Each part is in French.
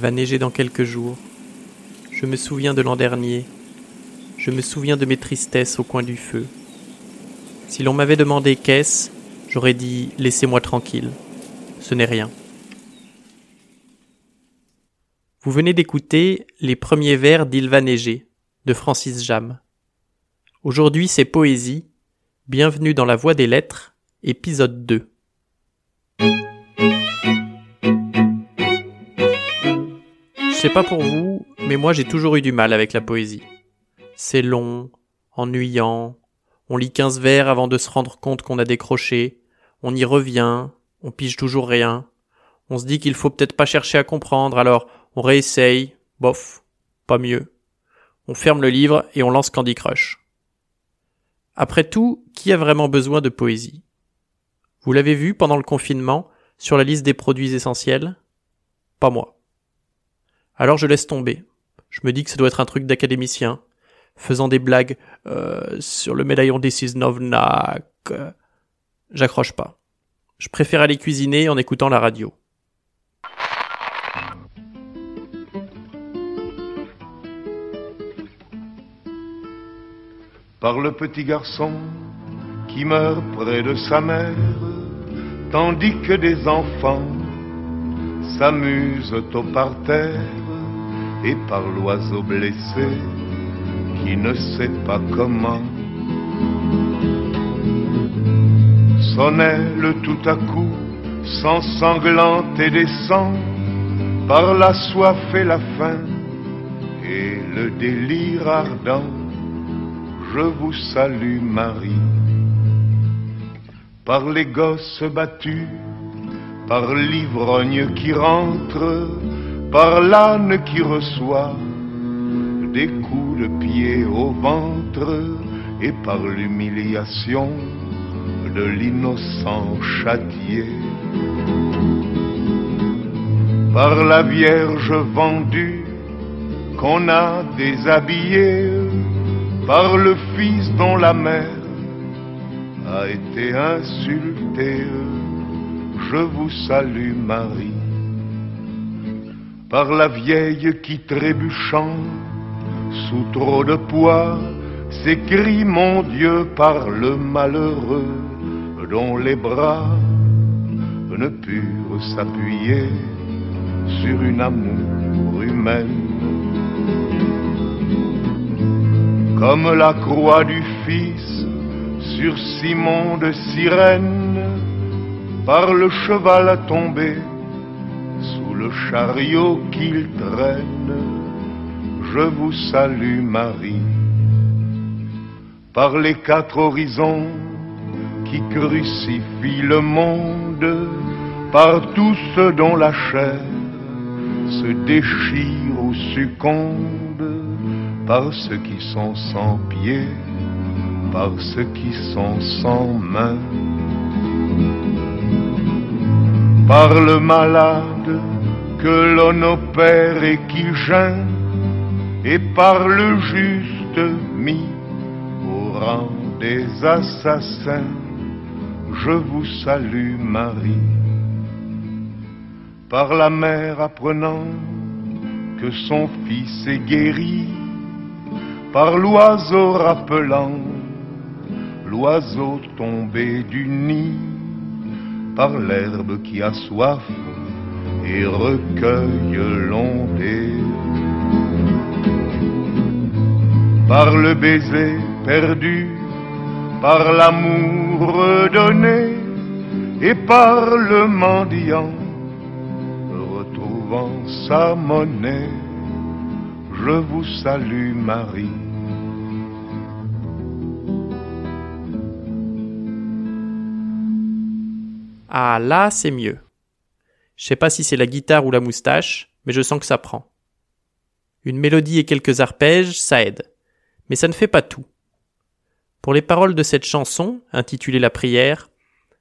va neiger dans quelques jours. Je me souviens de l'an dernier. Je me souviens de mes tristesses au coin du feu. Si l'on m'avait demandé qu'est-ce, j'aurais dit Laissez-moi tranquille. Ce n'est rien. Vous venez d'écouter les premiers vers d'Il va neiger de Francis Jam. Aujourd'hui c'est Poésie. Bienvenue dans la Voix des Lettres, épisode 2. Sais pas pour vous, mais moi j'ai toujours eu du mal avec la poésie. C'est long, ennuyant, on lit 15 vers avant de se rendre compte qu'on a décroché, on y revient, on pige toujours rien, on se dit qu'il faut peut-être pas chercher à comprendre, alors on réessaye, bof, pas mieux. On ferme le livre et on lance Candy Crush. Après tout, qui a vraiment besoin de poésie? Vous l'avez vu pendant le confinement, sur la liste des produits essentiels? Pas moi. Alors je laisse tomber. Je me dis que ça doit être un truc d'académicien, faisant des blagues euh, sur le médaillon des Novnak. J'accroche pas. Je préfère aller cuisiner en écoutant la radio. Par le petit garçon qui meurt près de sa mère, tandis que des enfants s'amusent au parterre et par l'oiseau blessé qui ne sait pas comment. Sonnait le tout à coup, sans sanglante et descend, par la soif et la faim et le délire ardent. Je vous salue Marie, par les gosses battus, par l'ivrogne qui rentre, par l'âne qui reçoit des coups de pied au ventre et par l'humiliation de l'innocent châtié. Par la Vierge vendue qu'on a déshabillée, par le Fils dont la mère a été insultée, je vous salue Marie par la vieille qui trébuchant sous trop de poids s'écrie mon Dieu par le malheureux dont les bras ne purent s'appuyer sur une amour humaine. Comme la croix du Fils sur Simon de Cyrène, par le cheval tombé le chariot qu'il traîne, je vous salue Marie. Par les quatre horizons qui crucifient le monde, par tous ceux dont la chair se déchire ou succombe, par ceux qui sont sans pieds, par ceux qui sont sans mains, par le malade que l'on opère et qui gêne, et par le juste mis au rang des assassins, je vous salue Marie. Par la mère apprenant que son fils est guéri, par l'oiseau rappelant l'oiseau tombé du nid, par l'herbe qui a soif et recueille l'ondée. Par le baiser perdu, par l'amour redonné, et par le mendiant retrouvant sa monnaie, je vous salue Marie. Ah là, c'est mieux. Je sais pas si c'est la guitare ou la moustache, mais je sens que ça prend. Une mélodie et quelques arpèges, ça aide. Mais ça ne fait pas tout. Pour les paroles de cette chanson, intitulée La prière,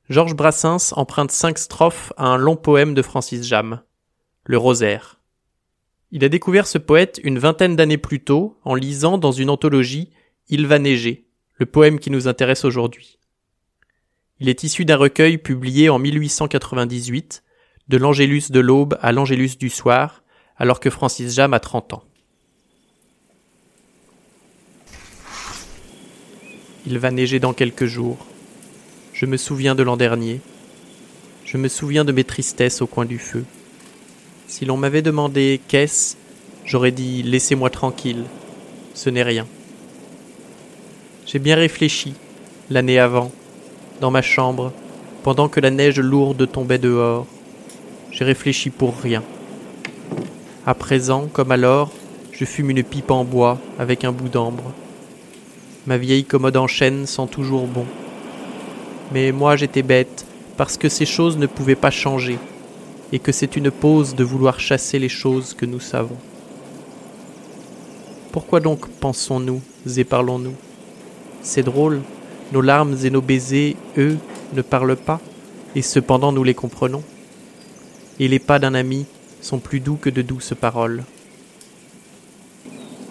Georges Brassens emprunte cinq strophes à un long poème de Francis Jam, Le Rosaire. Il a découvert ce poète une vingtaine d'années plus tôt en lisant dans une anthologie Il va neiger, le poème qui nous intéresse aujourd'hui. Il est issu d'un recueil publié en 1898 de l'Angélus de l'aube à l'Angélus du soir, alors que Francis Jam a 30 ans. Il va neiger dans quelques jours. Je me souviens de l'an dernier. Je me souviens de mes tristesses au coin du feu. Si l'on m'avait demandé qu'est-ce, j'aurais dit laissez-moi tranquille. Ce n'est rien. J'ai bien réfléchi, l'année avant, dans ma chambre, pendant que la neige lourde tombait dehors. J'ai réfléchi pour rien. À présent, comme alors, je fume une pipe en bois avec un bout d'ambre. Ma vieille commode en chêne sent toujours bon. Mais moi j'étais bête, parce que ces choses ne pouvaient pas changer, et que c'est une pause de vouloir chasser les choses que nous savons. Pourquoi donc pensons-nous et parlons-nous? C'est drôle, nos larmes et nos baisers, eux, ne parlent pas, et cependant nous les comprenons. Et les pas d'un ami sont plus doux que de douces paroles.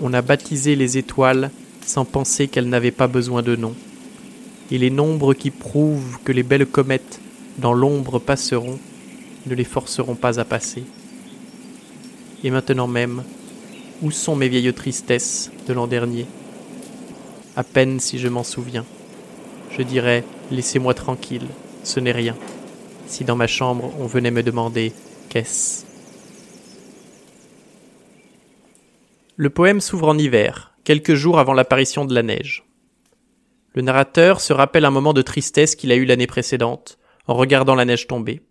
On a baptisé les étoiles sans penser qu'elles n'avaient pas besoin de nom. Et les nombres qui prouvent que les belles comètes dans l'ombre passeront ne les forceront pas à passer. Et maintenant même, où sont mes vieilles tristesses de l'an dernier? À peine si je m'en souviens. Je dirais Laissez-moi tranquille, ce n'est rien. Si dans ma chambre on venait me demander Qu'est-ce Le poème s'ouvre en hiver, quelques jours avant l'apparition de la neige. Le narrateur se rappelle un moment de tristesse qu'il a eu l'année précédente, en regardant la neige tomber.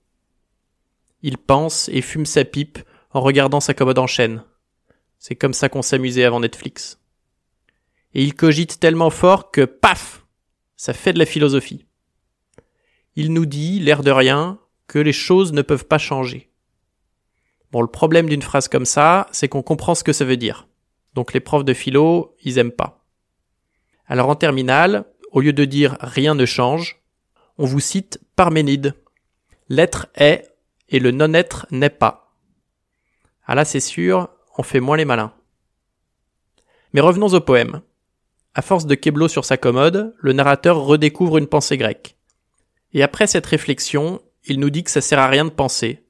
Il pense et fume sa pipe en regardant sa commode en chêne. C'est comme ça qu'on s'amusait avant Netflix. Et il cogite tellement fort que paf Ça fait de la philosophie. Il nous dit, l'air de rien, que les choses ne peuvent pas changer. Bon, le problème d'une phrase comme ça, c'est qu'on comprend ce que ça veut dire. Donc les profs de philo, ils aiment pas. Alors en terminale, au lieu de dire rien ne change, on vous cite Parménide. L'être est et le non-être n'est pas. Ah là c'est sûr, on fait moins les malins. Mais revenons au poème. À force de keblo sur sa commode, le narrateur redécouvre une pensée grecque. Et après cette réflexion, il nous dit que ça sert à rien de penser,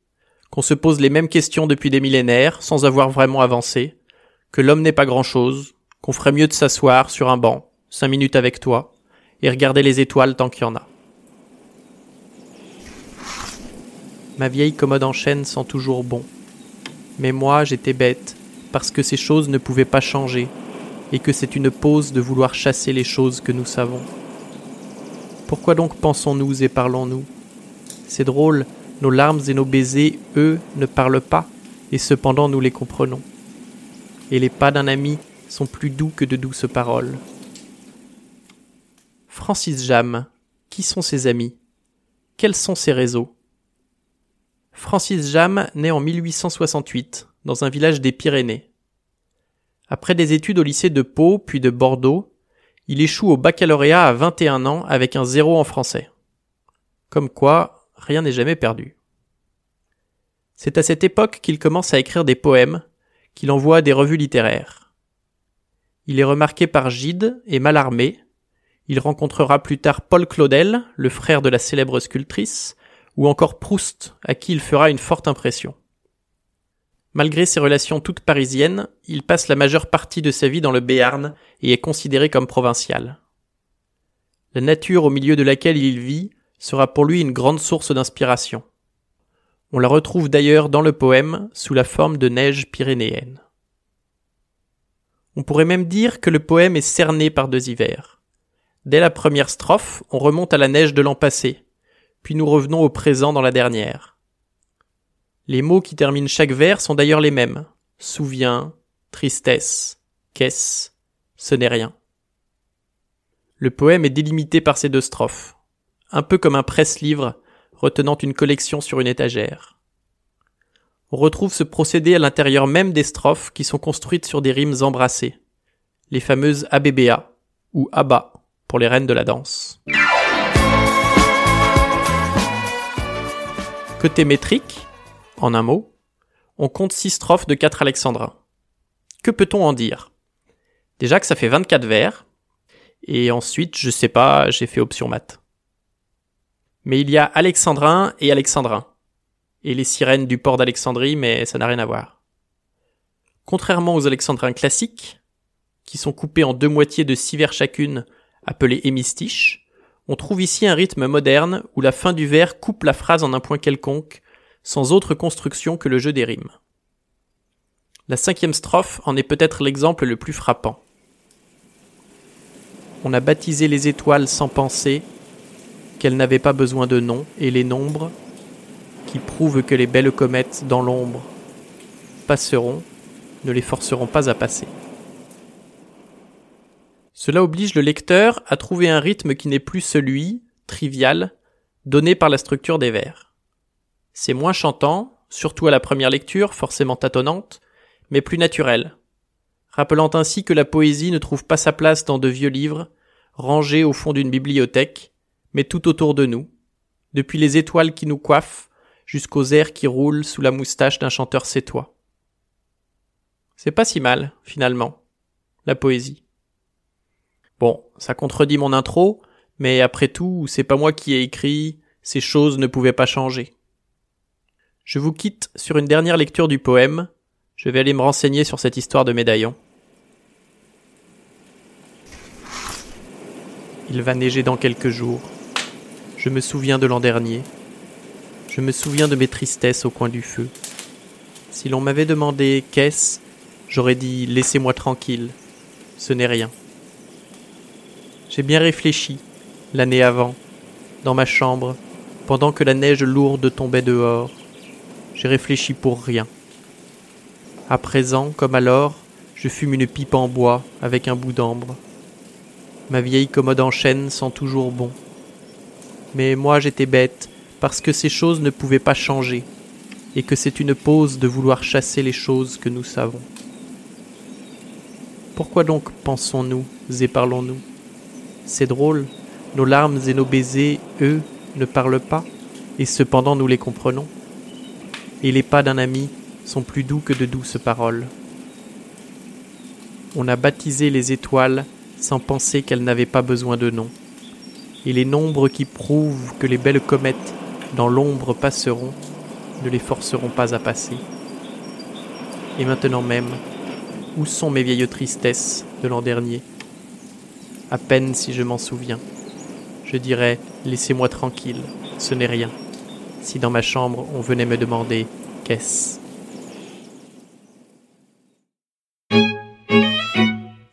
qu'on se pose les mêmes questions depuis des millénaires sans avoir vraiment avancé, que l'homme n'est pas grand-chose, qu'on ferait mieux de s'asseoir sur un banc, cinq minutes avec toi, et regarder les étoiles tant qu'il y en a. Ma vieille commode en chêne sent toujours bon. Mais moi, j'étais bête, parce que ces choses ne pouvaient pas changer, et que c'est une pause de vouloir chasser les choses que nous savons. Pourquoi donc pensons-nous et parlons-nous? C'est drôle, nos larmes et nos baisers, eux, ne parlent pas, et cependant nous les comprenons et les pas d'un ami sont plus doux que de douces paroles. Francis Jam, qui sont ses amis? Quels sont ses réseaux? Francis Jam naît en 1868 dans un village des Pyrénées. Après des études au lycée de Pau puis de Bordeaux, il échoue au baccalauréat à 21 ans avec un zéro en français. Comme quoi, rien n'est jamais perdu. C'est à cette époque qu'il commence à écrire des poèmes qu'il envoie à des revues littéraires. Il est remarqué par Gide et Mallarmé. Il rencontrera plus tard Paul Claudel, le frère de la célèbre sculptrice, ou encore Proust, à qui il fera une forte impression. Malgré ses relations toutes parisiennes, il passe la majeure partie de sa vie dans le Béarn et est considéré comme provincial. La nature au milieu de laquelle il vit sera pour lui une grande source d'inspiration. On la retrouve d'ailleurs dans le poème sous la forme de neige pyrénéenne. On pourrait même dire que le poème est cerné par deux hivers. Dès la première strophe, on remonte à la neige de l'an passé, puis nous revenons au présent dans la dernière. Les mots qui terminent chaque vers sont d'ailleurs les mêmes. Souvient, tristesse, qu'est-ce, ce n'est rien. Le poème est délimité par ces deux strophes, un peu comme un presse-livre retenant une collection sur une étagère. On retrouve ce procédé à l'intérieur même des strophes qui sont construites sur des rimes embrassées, les fameuses ABBA ou ABBA pour les reines de la danse. Côté métrique, en un mot, on compte six strophes de quatre alexandrins. Que peut-on en dire? Déjà que ça fait 24 vers, et ensuite, je sais pas, j'ai fait option maths mais il y a alexandrin et alexandrin. Et les sirènes du port d'Alexandrie, mais ça n'a rien à voir. Contrairement aux alexandrins classiques, qui sont coupés en deux moitiés de six vers chacune, appelées hémistiches, on trouve ici un rythme moderne où la fin du vers coupe la phrase en un point quelconque, sans autre construction que le jeu des rimes. La cinquième strophe en est peut-être l'exemple le plus frappant. On a baptisé les étoiles sans penser qu'elles n'avaient pas besoin de nom, et les nombres, qui prouvent que les belles comètes dans l'ombre passeront, ne les forceront pas à passer. Cela oblige le lecteur à trouver un rythme qui n'est plus celui, trivial, donné par la structure des vers. C'est moins chantant, surtout à la première lecture, forcément tâtonnante, mais plus naturel, rappelant ainsi que la poésie ne trouve pas sa place dans de vieux livres, rangés au fond d'une bibliothèque, mais tout autour de nous, depuis les étoiles qui nous coiffent jusqu'aux airs qui roulent sous la moustache d'un chanteur sétois. C'est pas si mal, finalement, la poésie. Bon, ça contredit mon intro, mais après tout, c'est pas moi qui ai écrit, ces choses ne pouvaient pas changer. Je vous quitte sur une dernière lecture du poème, je vais aller me renseigner sur cette histoire de médaillon. Il va neiger dans quelques jours. Je me souviens de l'an dernier. Je me souviens de mes tristesses au coin du feu. Si l'on m'avait demandé qu'est-ce, J'aurais dit Laissez-moi tranquille, ce n'est rien. J'ai bien réfléchi, l'année avant, dans ma chambre, pendant que la neige lourde tombait dehors. J'ai réfléchi pour rien. À présent, comme alors, je fume une pipe en bois avec un bout d'ambre. Ma vieille commode en chêne sent toujours bon. Mais moi j'étais bête, parce que ces choses ne pouvaient pas changer, et que c'est une pause de vouloir chasser les choses que nous savons. Pourquoi donc pensons-nous et parlons-nous? C'est drôle, nos larmes et nos baisers, eux, ne parlent pas, et cependant nous les comprenons. Et les pas d'un ami sont plus doux que de douces paroles. On a baptisé les étoiles sans penser qu'elles n'avaient pas besoin de nom. Et les nombres qui prouvent que les belles comètes dans l'ombre passeront ne les forceront pas à passer. Et maintenant même, où sont mes vieilles tristesses de l'an dernier? À peine si je m'en souviens. Je dirais Laissez-moi tranquille, ce n'est rien. Si dans ma chambre on venait me demander Qu'est-ce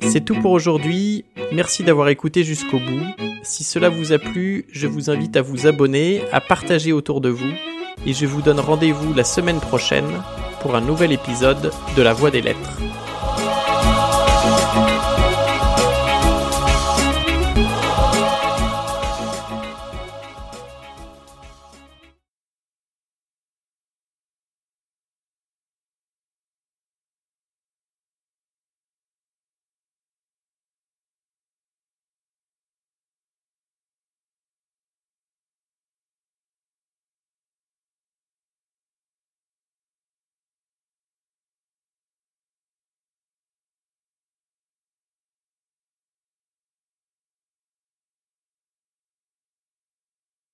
C'est tout pour aujourd'hui. Merci d'avoir écouté jusqu'au bout. Si cela vous a plu, je vous invite à vous abonner, à partager autour de vous, et je vous donne rendez-vous la semaine prochaine pour un nouvel épisode de La Voix des Lettres.